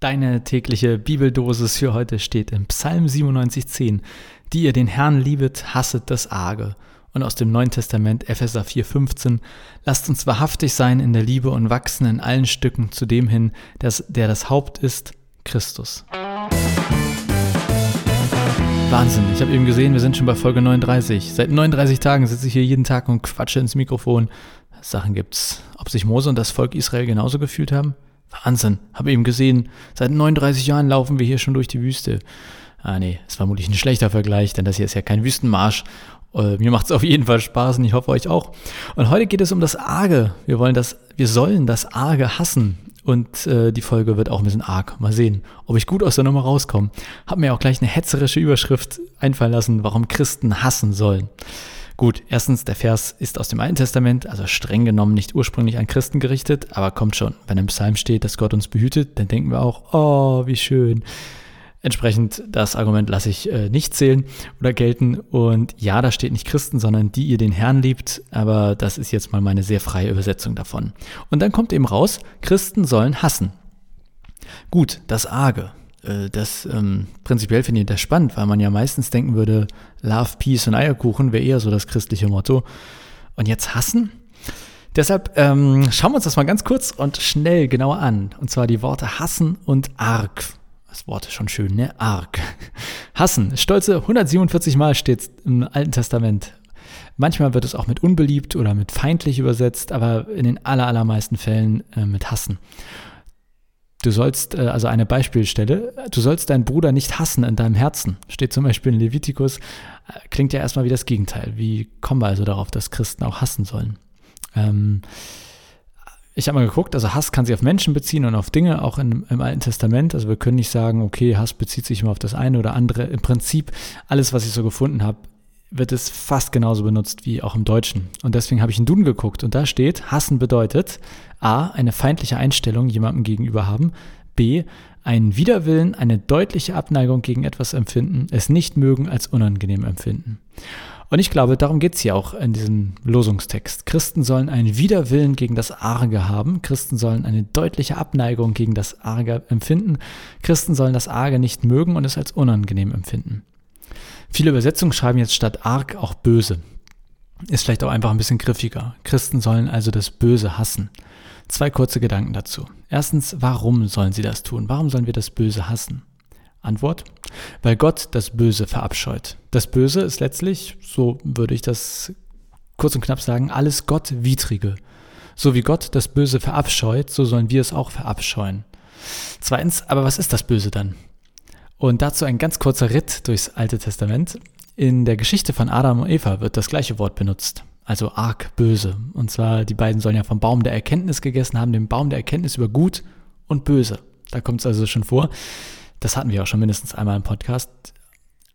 Deine tägliche Bibeldosis für heute steht im Psalm 97,10. Die ihr den Herrn liebet, hasset das Arge. Und aus dem Neuen Testament Epheser 4,15. Lasst uns wahrhaftig sein in der Liebe und wachsen in allen Stücken zu dem hin, das, der das Haupt ist, Christus. Wahnsinn, ich habe eben gesehen, wir sind schon bei Folge 39. Seit 39 Tagen sitze ich hier jeden Tag und quatsche ins Mikrofon. Sachen gibt's. Ob sich Mose und das Volk Israel genauso gefühlt haben? Wahnsinn, habe eben gesehen, seit 39 Jahren laufen wir hier schon durch die Wüste. Ah nee, ist vermutlich ein schlechter Vergleich, denn das hier ist ja kein Wüstenmarsch. Äh, mir macht es auf jeden Fall Spaß und ich hoffe euch auch. Und heute geht es um das Arge. Wir wollen das, wir sollen das Arge hassen. Und äh, die Folge wird auch ein bisschen arg. Mal sehen, ob ich gut aus der Nummer rauskomme. Hab mir auch gleich eine hetzerische Überschrift einfallen lassen, warum Christen hassen sollen. Gut, erstens, der Vers ist aus dem Alten Testament, also streng genommen nicht ursprünglich an Christen gerichtet, aber kommt schon, wenn im Psalm steht, dass Gott uns behütet, dann denken wir auch, oh, wie schön. Entsprechend, das Argument lasse ich äh, nicht zählen oder gelten. Und ja, da steht nicht Christen, sondern die ihr den Herrn liebt. Aber das ist jetzt mal meine sehr freie Übersetzung davon. Und dann kommt eben raus, Christen sollen hassen. Gut, das Arge. Äh, das ähm, prinzipiell finde ich das spannend, weil man ja meistens denken würde, Love, Peace und Eierkuchen wäre eher so das christliche Motto. Und jetzt hassen? Deshalb ähm, schauen wir uns das mal ganz kurz und schnell genauer an. Und zwar die Worte hassen und arg. Das Wort ist schon schön, ne? Arg. Hassen. Stolze 147 Mal steht im Alten Testament. Manchmal wird es auch mit unbeliebt oder mit feindlich übersetzt, aber in den allermeisten Fällen äh, mit hassen. Du sollst, äh, also eine Beispielstelle, du sollst deinen Bruder nicht hassen in deinem Herzen. Steht zum Beispiel in Levitikus, äh, klingt ja erstmal wie das Gegenteil. Wie kommen wir also darauf, dass Christen auch hassen sollen? Ähm, ich habe mal geguckt, also Hass kann sich auf Menschen beziehen und auf Dinge, auch in, im Alten Testament. Also wir können nicht sagen, okay, Hass bezieht sich immer auf das eine oder andere. Im Prinzip, alles, was ich so gefunden habe, wird es fast genauso benutzt wie auch im Deutschen. Und deswegen habe ich in Duden geguckt und da steht, hassen bedeutet a. eine feindliche Einstellung jemandem gegenüber haben, b. einen Widerwillen, eine deutliche Abneigung gegen etwas empfinden, es nicht mögen als unangenehm empfinden. Und ich glaube, darum geht es hier auch in diesem Losungstext. Christen sollen einen Widerwillen gegen das Arge haben. Christen sollen eine deutliche Abneigung gegen das Arge empfinden. Christen sollen das Arge nicht mögen und es als unangenehm empfinden. Viele Übersetzungen schreiben jetzt statt arg auch böse. Ist vielleicht auch einfach ein bisschen griffiger. Christen sollen also das Böse hassen. Zwei kurze Gedanken dazu. Erstens, warum sollen sie das tun? Warum sollen wir das Böse hassen? Antwort, weil Gott das Böse verabscheut. Das Böse ist letztlich, so würde ich das kurz und knapp sagen, alles Gottwidrige. So wie Gott das Böse verabscheut, so sollen wir es auch verabscheuen. Zweitens, aber was ist das Böse dann? Und dazu ein ganz kurzer Ritt durchs Alte Testament. In der Geschichte von Adam und Eva wird das gleiche Wort benutzt, also arg böse. Und zwar, die beiden sollen ja vom Baum der Erkenntnis gegessen haben, den Baum der Erkenntnis über Gut und Böse. Da kommt es also schon vor. Das hatten wir auch schon mindestens einmal im Podcast.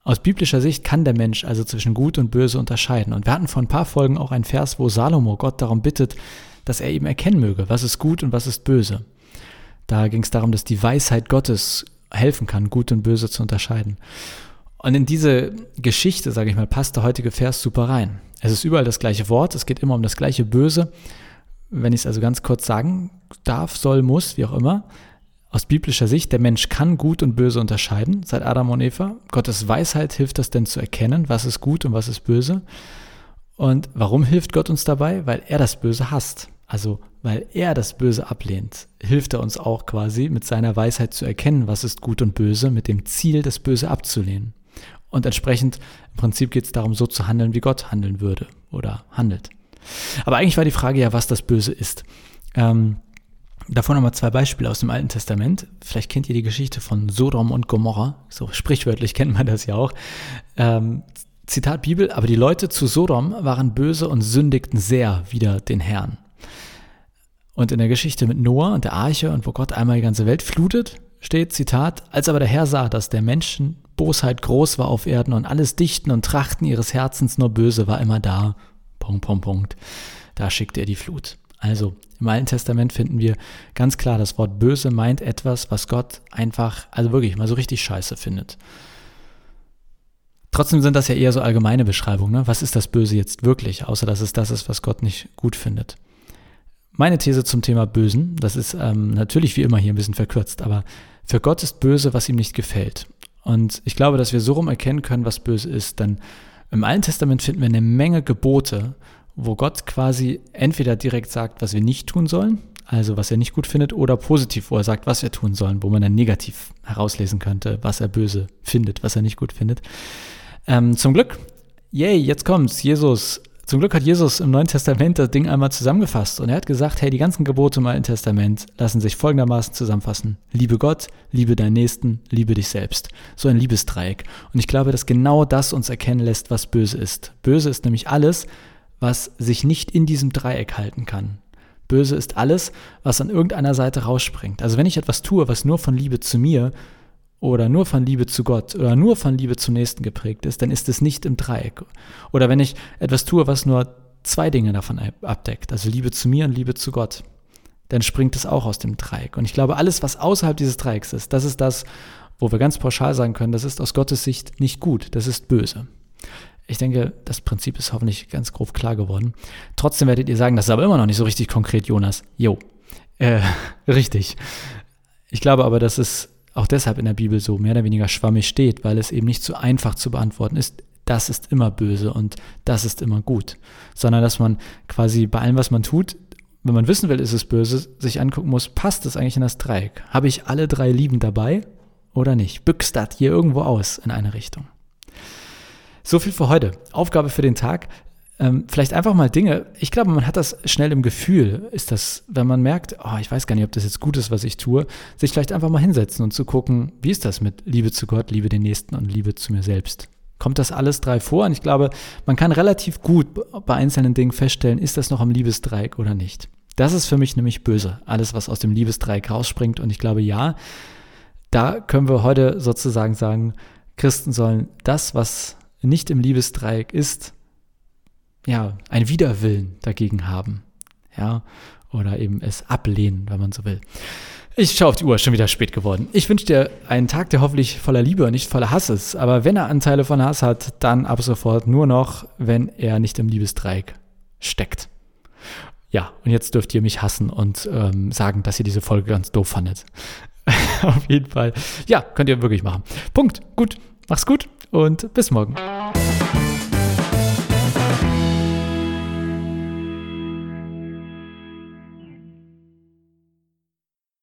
Aus biblischer Sicht kann der Mensch also zwischen Gut und Böse unterscheiden. Und wir hatten vor ein paar Folgen auch einen Vers, wo Salomo Gott darum bittet, dass er eben erkennen möge, was ist gut und was ist böse. Da ging es darum, dass die Weisheit Gottes helfen kann, gut und böse zu unterscheiden. Und in diese Geschichte, sage ich mal, passt der heutige Vers super rein. Es ist überall das gleiche Wort, es geht immer um das gleiche Böse. Wenn ich es also ganz kurz sagen darf, soll, muss, wie auch immer, aus biblischer Sicht, der Mensch kann gut und böse unterscheiden, seit Adam und Eva. Gottes Weisheit hilft das denn zu erkennen, was ist gut und was ist böse. Und warum hilft Gott uns dabei? Weil er das Böse hasst. Also weil er das Böse ablehnt, hilft er uns auch quasi mit seiner Weisheit zu erkennen, was ist gut und böse, mit dem Ziel, das Böse abzulehnen. Und entsprechend, im Prinzip geht es darum, so zu handeln, wie Gott handeln würde oder handelt. Aber eigentlich war die Frage ja, was das Böse ist. Ähm, Davor nochmal zwei Beispiele aus dem Alten Testament. Vielleicht kennt ihr die Geschichte von Sodom und Gomorra. So sprichwörtlich kennt man das ja auch. Ähm, Zitat Bibel, aber die Leute zu Sodom waren böse und sündigten sehr wider den Herrn. Und in der Geschichte mit Noah und der Arche und wo Gott einmal die ganze Welt flutet, steht Zitat, als aber der Herr sah, dass der Menschen Bosheit groß war auf Erden und alles Dichten und Trachten ihres Herzens nur böse war immer da. Punkt, Punkt, Punkt. Da schickte er die Flut. Also im Alten Testament finden wir ganz klar, das Wort böse meint etwas, was Gott einfach, also wirklich mal so richtig scheiße findet. Trotzdem sind das ja eher so allgemeine Beschreibungen. Ne? Was ist das Böse jetzt wirklich, außer dass es das ist, was Gott nicht gut findet? Meine These zum Thema Bösen, das ist ähm, natürlich wie immer hier ein bisschen verkürzt, aber für Gott ist böse, was ihm nicht gefällt. Und ich glaube, dass wir so rum erkennen können, was böse ist, denn im Alten Testament finden wir eine Menge Gebote, wo Gott quasi entweder direkt sagt, was wir nicht tun sollen, also was er nicht gut findet, oder positiv, wo er sagt, was wir tun sollen, wo man dann negativ herauslesen könnte, was er böse findet, was er nicht gut findet. Ähm, zum Glück, yay, jetzt kommt's, Jesus zum Glück hat Jesus im Neuen Testament das Ding einmal zusammengefasst und er hat gesagt, hey, die ganzen Gebote im Alten Testament lassen sich folgendermaßen zusammenfassen. Liebe Gott, liebe deinen Nächsten, liebe dich selbst. So ein Liebesdreieck. Und ich glaube, dass genau das uns erkennen lässt, was böse ist. Böse ist nämlich alles, was sich nicht in diesem Dreieck halten kann. Böse ist alles, was an irgendeiner Seite rausspringt. Also wenn ich etwas tue, was nur von Liebe zu mir oder nur von Liebe zu Gott oder nur von Liebe zum Nächsten geprägt ist, dann ist es nicht im Dreieck. Oder wenn ich etwas tue, was nur zwei Dinge davon abdeckt, also Liebe zu mir und Liebe zu Gott, dann springt es auch aus dem Dreieck. Und ich glaube, alles, was außerhalb dieses Dreiecks ist, das ist das, wo wir ganz pauschal sagen können, das ist aus Gottes Sicht nicht gut, das ist böse. Ich denke, das Prinzip ist hoffentlich ganz grob klar geworden. Trotzdem werdet ihr sagen, das ist aber immer noch nicht so richtig konkret, Jonas. Jo, äh, richtig. Ich glaube aber, dass es auch deshalb in der Bibel so mehr oder weniger schwammig steht, weil es eben nicht so einfach zu beantworten ist, das ist immer böse und das ist immer gut, sondern dass man quasi bei allem, was man tut, wenn man wissen will, ist es böse, sich angucken muss, passt es eigentlich in das Dreieck? Habe ich alle drei Lieben dabei oder nicht? Büchst das hier irgendwo aus in eine Richtung? So viel für heute. Aufgabe für den Tag. Ähm, vielleicht einfach mal Dinge, ich glaube, man hat das schnell im Gefühl, ist das, wenn man merkt, oh, ich weiß gar nicht, ob das jetzt gut ist, was ich tue, sich vielleicht einfach mal hinsetzen und zu gucken, wie ist das mit Liebe zu Gott, Liebe den Nächsten und Liebe zu mir selbst. Kommt das alles drei vor? Und ich glaube, man kann relativ gut bei einzelnen Dingen feststellen, ist das noch am Liebesdreieck oder nicht. Das ist für mich nämlich böse, alles, was aus dem Liebesdreieck rausspringt. Und ich glaube, ja, da können wir heute sozusagen sagen, Christen sollen das, was nicht im Liebesdreieck ist, ja, ein Widerwillen dagegen haben. Ja, oder eben es ablehnen, wenn man so will. Ich schaue auf die Uhr, schon wieder spät geworden. Ich wünsche dir einen Tag, der hoffentlich voller Liebe und nicht voller Hass ist. Aber wenn er Anteile von Hass hat, dann ab sofort nur noch, wenn er nicht im Liebesdreieck steckt. Ja, und jetzt dürft ihr mich hassen und ähm, sagen, dass ihr diese Folge ganz doof fandet. auf jeden Fall. Ja, könnt ihr wirklich machen. Punkt. Gut. Mach's gut und bis morgen.